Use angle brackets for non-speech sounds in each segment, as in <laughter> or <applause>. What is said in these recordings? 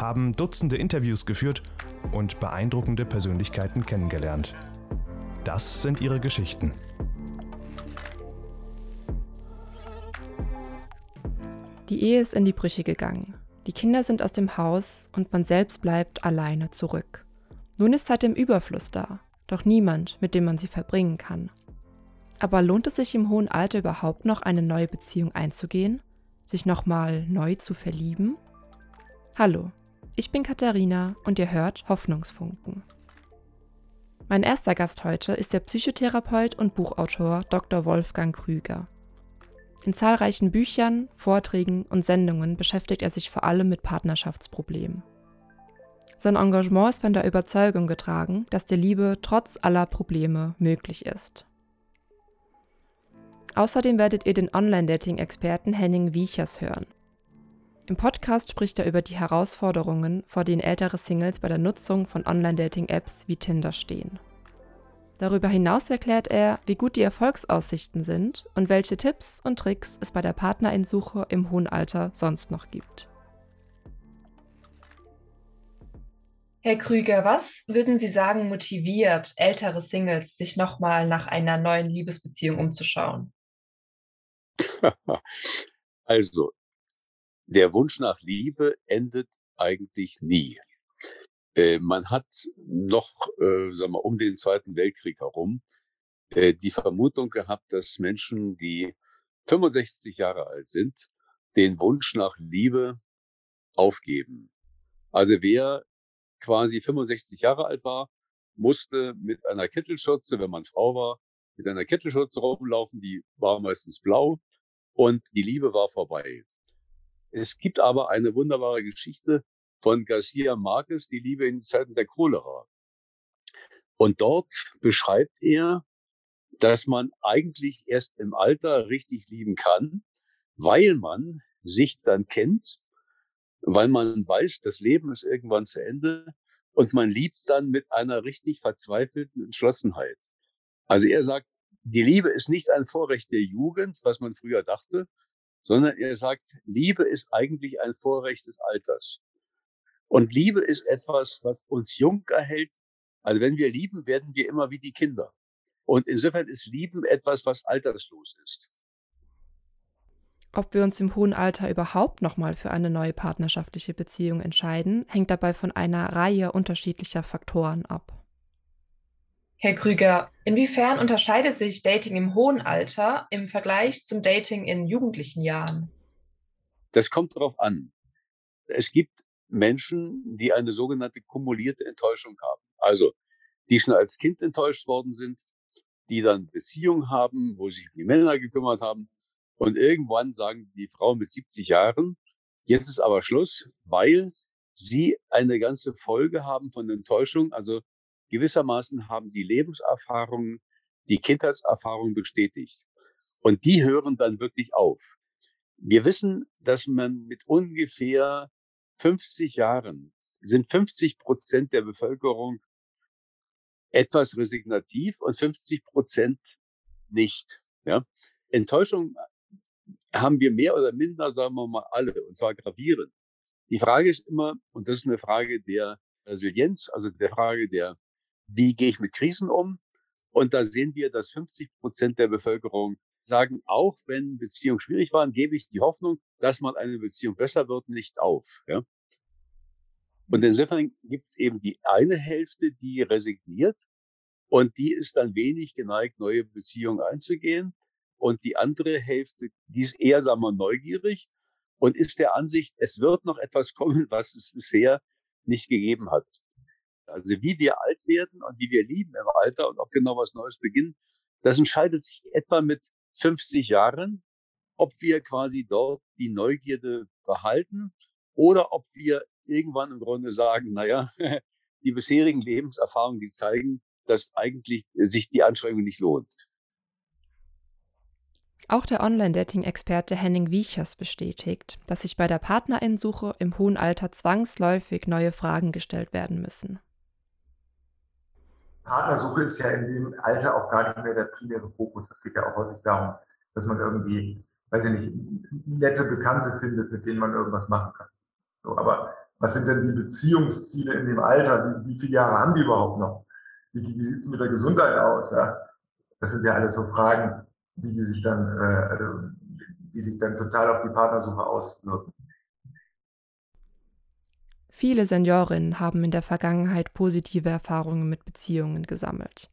haben Dutzende Interviews geführt und beeindruckende Persönlichkeiten kennengelernt. Das sind ihre Geschichten. Die Ehe ist in die Brüche gegangen. Die Kinder sind aus dem Haus und man selbst bleibt alleine zurück. Nun ist Zeit im Überfluss da, doch niemand, mit dem man sie verbringen kann. Aber lohnt es sich im hohen Alter überhaupt noch eine neue Beziehung einzugehen? Sich nochmal neu zu verlieben? Hallo, ich bin Katharina und ihr hört Hoffnungsfunken. Mein erster Gast heute ist der Psychotherapeut und Buchautor Dr. Wolfgang Krüger. In zahlreichen Büchern, Vorträgen und Sendungen beschäftigt er sich vor allem mit Partnerschaftsproblemen. Sein Engagement ist von der Überzeugung getragen, dass die Liebe trotz aller Probleme möglich ist. Außerdem werdet ihr den Online-Dating-Experten Henning Wiechers hören. Im Podcast spricht er über die Herausforderungen, vor denen ältere Singles bei der Nutzung von Online-Dating-Apps wie Tinder stehen. Darüber hinaus erklärt er, wie gut die Erfolgsaussichten sind und welche Tipps und Tricks es bei der Partnerinsuche im hohen Alter sonst noch gibt. Herr Krüger, was würden Sie sagen, motiviert ältere Singles, sich nochmal nach einer neuen Liebesbeziehung umzuschauen? <laughs> also, der Wunsch nach Liebe endet eigentlich nie. Äh, man hat noch, äh, sagen wir, um den Zweiten Weltkrieg herum äh, die Vermutung gehabt, dass Menschen, die 65 Jahre alt sind, den Wunsch nach Liebe aufgeben. Also wer quasi 65 Jahre alt war, musste mit einer Kittelschürze, wenn man Frau war, mit einer Kittelschürze rumlaufen, die war meistens blau und die Liebe war vorbei. Es gibt aber eine wunderbare Geschichte von Garcia Marquez, die Liebe in Zeiten der Cholera. Und dort beschreibt er, dass man eigentlich erst im Alter richtig lieben kann, weil man sich dann kennt, weil man weiß, das Leben ist irgendwann zu Ende und man liebt dann mit einer richtig verzweifelten Entschlossenheit. Also er sagt, die Liebe ist nicht ein Vorrecht der Jugend, was man früher dachte, sondern er sagt, Liebe ist eigentlich ein Vorrecht des Alters. Und Liebe ist etwas, was uns jung erhält. Also wenn wir lieben, werden wir immer wie die Kinder. Und insofern ist Lieben etwas, was alterslos ist. Ob wir uns im hohen Alter überhaupt nochmal für eine neue partnerschaftliche Beziehung entscheiden, hängt dabei von einer Reihe unterschiedlicher Faktoren ab. Herr Krüger, inwiefern unterscheidet sich Dating im hohen Alter im Vergleich zum Dating in jugendlichen Jahren? Das kommt darauf an. Es gibt Menschen, die eine sogenannte kumulierte Enttäuschung haben. Also, die schon als Kind enttäuscht worden sind, die dann Beziehungen haben, wo sich die Männer gekümmert haben. Und irgendwann sagen die Frau mit 70 Jahren, jetzt ist aber Schluss, weil sie eine ganze Folge haben von Enttäuschung. Also gewissermaßen haben die Lebenserfahrungen, die Kindheitserfahrungen bestätigt. Und die hören dann wirklich auf. Wir wissen, dass man mit ungefähr 50 Jahren sind 50 Prozent der Bevölkerung etwas resignativ und 50 Prozent nicht. Ja? Enttäuschung haben wir mehr oder minder, sagen wir mal, alle, und zwar gravierend. Die Frage ist immer, und das ist eine Frage der Resilienz, also der Frage der, wie gehe ich mit Krisen um? Und da sehen wir, dass 50 Prozent der Bevölkerung sagen, auch wenn Beziehungen schwierig waren, gebe ich die Hoffnung, dass mal eine Beziehung besser wird, nicht auf. Ja? Und insofern gibt es eben die eine Hälfte, die resigniert und die ist dann wenig geneigt, neue Beziehungen einzugehen. Und die andere Hälfte, die ist eher, sagen wir, neugierig und ist der Ansicht, es wird noch etwas kommen, was es bisher nicht gegeben hat. Also wie wir alt werden und wie wir lieben im Alter und ob wir noch was Neues beginnen, das entscheidet sich etwa mit 50 Jahren, ob wir quasi dort die Neugierde behalten oder ob wir irgendwann im Grunde sagen, naja, <laughs> die bisherigen Lebenserfahrungen, die zeigen, dass eigentlich sich die Anstrengung nicht lohnt. Auch der Online-Dating-Experte Henning Wiechers bestätigt, dass sich bei der Partnerinsuche im hohen Alter zwangsläufig neue Fragen gestellt werden müssen. Partnersuche ist ja in dem Alter auch gar nicht mehr der primäre Fokus. Es geht ja auch häufig darum, dass man irgendwie, weiß ich nicht, nette Bekannte findet, mit denen man irgendwas machen kann. So, aber was sind denn die Beziehungsziele in dem Alter? Wie, wie viele Jahre haben die überhaupt noch? Wie, wie sieht es mit der Gesundheit aus? Ja? Das sind ja alles so Fragen, die, die sich dann, äh, also, die sich dann total auf die Partnersuche auswirken. Viele Seniorinnen haben in der Vergangenheit positive Erfahrungen mit Beziehungen gesammelt.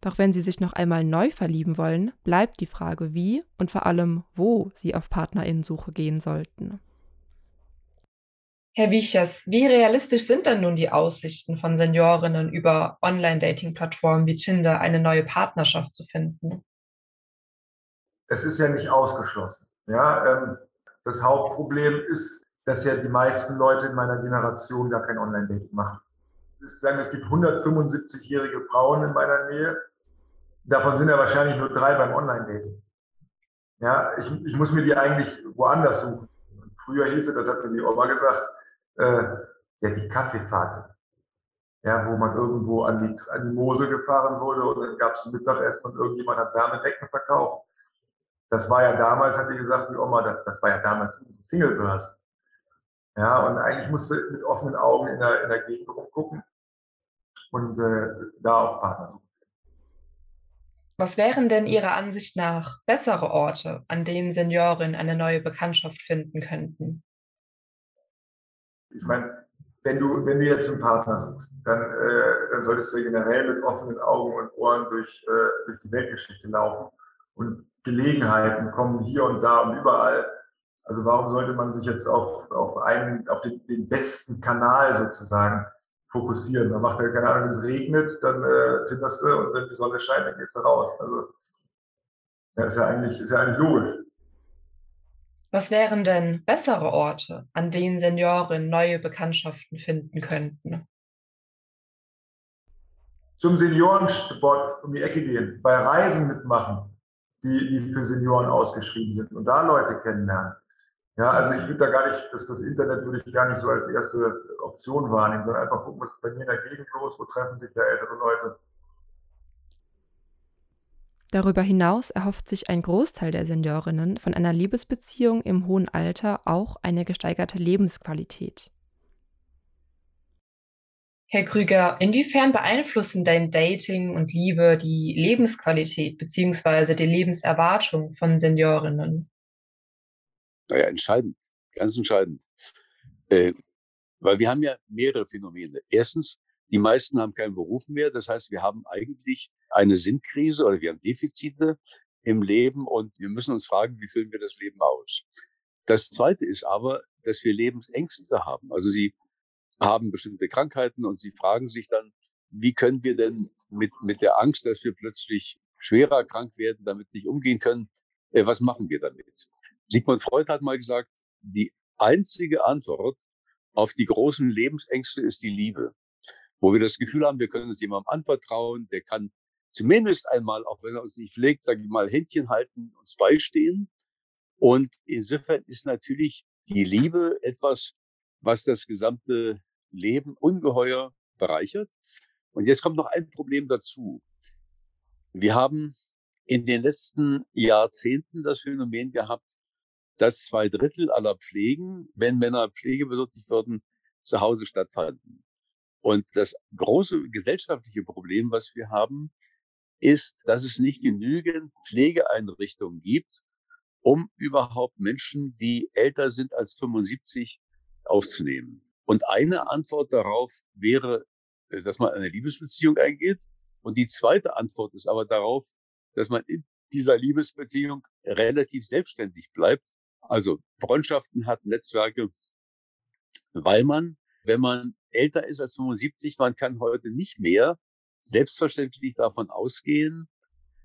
Doch wenn sie sich noch einmal neu verlieben wollen, bleibt die Frage, wie und vor allem, wo sie auf Partnerinnensuche gehen sollten. Herr Wiechers, wie realistisch sind denn nun die Aussichten von Seniorinnen über Online-Dating-Plattformen wie Tinder eine neue Partnerschaft zu finden? Es ist ja nicht ausgeschlossen. Ja, ähm, das Hauptproblem ist, dass ja die meisten Leute in meiner Generation gar kein Online-Dating machen. Ich sagen, es gibt 175-jährige Frauen in meiner Nähe. Davon sind ja wahrscheinlich nur drei beim Online-Dating. Ja, ich, ich muss mir die eigentlich woanders suchen. früher hieß es, das hat mir die Oma gesagt, äh, ja, die Kaffeefahrt. Ja, wo man irgendwo an die, an die Mosel gefahren wurde und dann gab es ein Mittagessen und irgendjemand hat Wärmedecken verkauft. Das war ja damals, hat die gesagt, die Oma, das, das war ja damals unsere Singlebörse. Ja, und eigentlich musste mit offenen Augen in der, in der Gegend rumgucken und äh, da auch Partner suchen. Was wären denn Ihrer Ansicht nach bessere Orte, an denen Senioren eine neue Bekanntschaft finden könnten? Ich meine, wenn du, wenn du jetzt einen Partner suchst, dann, äh, dann solltest du generell mit offenen Augen und Ohren durch, äh, durch die Weltgeschichte laufen. Und Gelegenheiten kommen hier und da und überall. Also warum sollte man sich jetzt auf, auf einen, auf den, den besten Kanal sozusagen fokussieren? Man macht ja keine Ahnung, wenn es regnet, dann äh, tinterst du und wenn die Sonne scheint, dann gehst du raus. Also das ist ja eigentlich, ist ja eigentlich logisch. Was wären denn bessere Orte, an denen Senioren neue Bekanntschaften finden könnten? Zum Seniorensport um die Ecke gehen, bei Reisen mitmachen, die, die für Senioren ausgeschrieben sind und da Leute kennenlernen. Ja, also ich würde da gar nicht, das, das Internet würde ich gar nicht so als erste Option wahrnehmen, sondern einfach gucken, was ist bei mir in der Gegend los, wo treffen sich da ältere Leute. Darüber hinaus erhofft sich ein Großteil der Seniorinnen von einer Liebesbeziehung im hohen Alter auch eine gesteigerte Lebensqualität. Herr Krüger, inwiefern beeinflussen dein Dating und Liebe die Lebensqualität bzw. die Lebenserwartung von Seniorinnen? Naja, entscheidend, ganz entscheidend. Äh, weil wir haben ja mehrere Phänomene. Erstens, die meisten haben keinen Beruf mehr. Das heißt, wir haben eigentlich eine Sinnkrise oder wir haben Defizite im Leben und wir müssen uns fragen, wie füllen wir das Leben aus? Das zweite ist aber, dass wir Lebensängste haben. Also sie haben bestimmte Krankheiten und sie fragen sich dann, wie können wir denn mit, mit der Angst, dass wir plötzlich schwerer krank werden, damit nicht umgehen können, äh, was machen wir damit? Sigmund Freud hat mal gesagt, die einzige Antwort auf die großen Lebensängste ist die Liebe wo wir das Gefühl haben, wir können uns jemandem anvertrauen, der kann zumindest einmal, auch wenn er uns nicht pflegt, sage ich mal, Händchen halten, uns beistehen. Und insofern ist natürlich die Liebe etwas, was das gesamte Leben ungeheuer bereichert. Und jetzt kommt noch ein Problem dazu. Wir haben in den letzten Jahrzehnten das Phänomen gehabt, dass zwei Drittel aller Pflegen, wenn Männer pflegebedürftig würden, zu Hause stattfanden. Und das große gesellschaftliche Problem, was wir haben, ist, dass es nicht genügend Pflegeeinrichtungen gibt, um überhaupt Menschen, die älter sind als 75, aufzunehmen. Und eine Antwort darauf wäre, äh, dass man eine Liebesbeziehung eingeht. Und die zweite Antwort ist aber darauf, dass man in dieser Liebesbeziehung relativ selbstständig bleibt. Also Freundschaften hat, Netzwerke, weil man, wenn man älter ist als 75, man kann heute nicht mehr selbstverständlich davon ausgehen,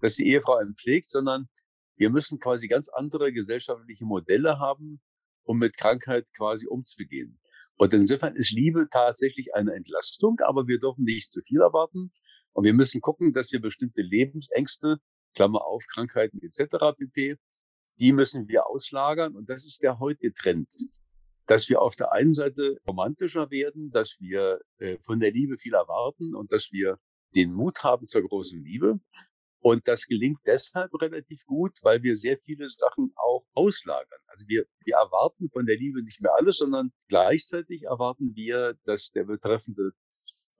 dass die Ehefrau einen pflegt, sondern wir müssen quasi ganz andere gesellschaftliche Modelle haben, um mit Krankheit quasi umzugehen. Und insofern ist Liebe tatsächlich eine Entlastung, aber wir dürfen nicht zu viel erwarten. Und wir müssen gucken, dass wir bestimmte Lebensängste, Klammer auf, Krankheiten etc. pp., die müssen wir auslagern. Und das ist der heutige Trend, dass wir auf der einen Seite romantischer werden, dass wir äh, von der Liebe viel erwarten und dass wir den Mut haben zur großen Liebe. Und das gelingt deshalb relativ gut, weil wir sehr viele Sachen auch auslagern. Also wir, wir erwarten von der Liebe nicht mehr alles, sondern gleichzeitig erwarten wir, dass der Betreffende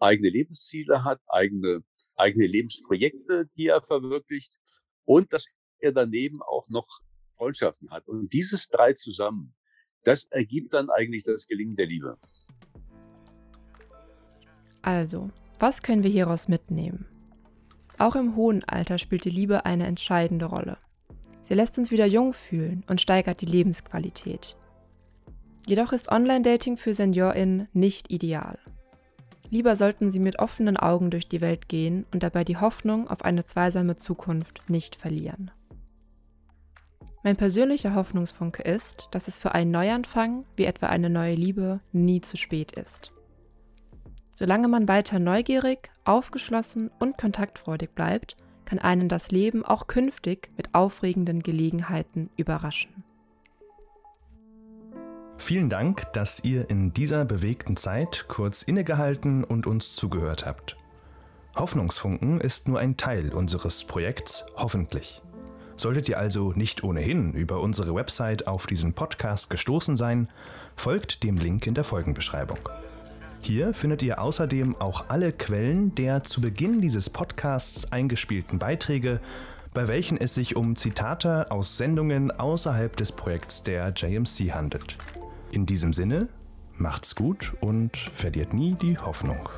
eigene Lebensziele hat, eigene, eigene Lebensprojekte, die er verwirklicht und dass er daneben auch noch Freundschaften hat. Und dieses drei zusammen, das ergibt dann eigentlich das Gelingen der Liebe. Also, was können wir hieraus mitnehmen? Auch im hohen Alter spielt die Liebe eine entscheidende Rolle. Sie lässt uns wieder jung fühlen und steigert die Lebensqualität. Jedoch ist Online-Dating für SeniorInnen nicht ideal. Lieber sollten Sie mit offenen Augen durch die Welt gehen und dabei die Hoffnung auf eine zweisame Zukunft nicht verlieren. Mein persönlicher Hoffnungsfunke ist, dass es für einen Neuanfang, wie etwa eine neue Liebe, nie zu spät ist. Solange man weiter neugierig, aufgeschlossen und kontaktfreudig bleibt, kann einen das Leben auch künftig mit aufregenden Gelegenheiten überraschen. Vielen Dank, dass ihr in dieser bewegten Zeit kurz innegehalten und uns zugehört habt. Hoffnungsfunken ist nur ein Teil unseres Projekts Hoffentlich. Solltet ihr also nicht ohnehin über unsere Website auf diesen Podcast gestoßen sein, folgt dem Link in der Folgenbeschreibung. Hier findet ihr außerdem auch alle Quellen der zu Beginn dieses Podcasts eingespielten Beiträge, bei welchen es sich um Zitate aus Sendungen außerhalb des Projekts der JMC handelt. In diesem Sinne, macht's gut und verliert nie die Hoffnung.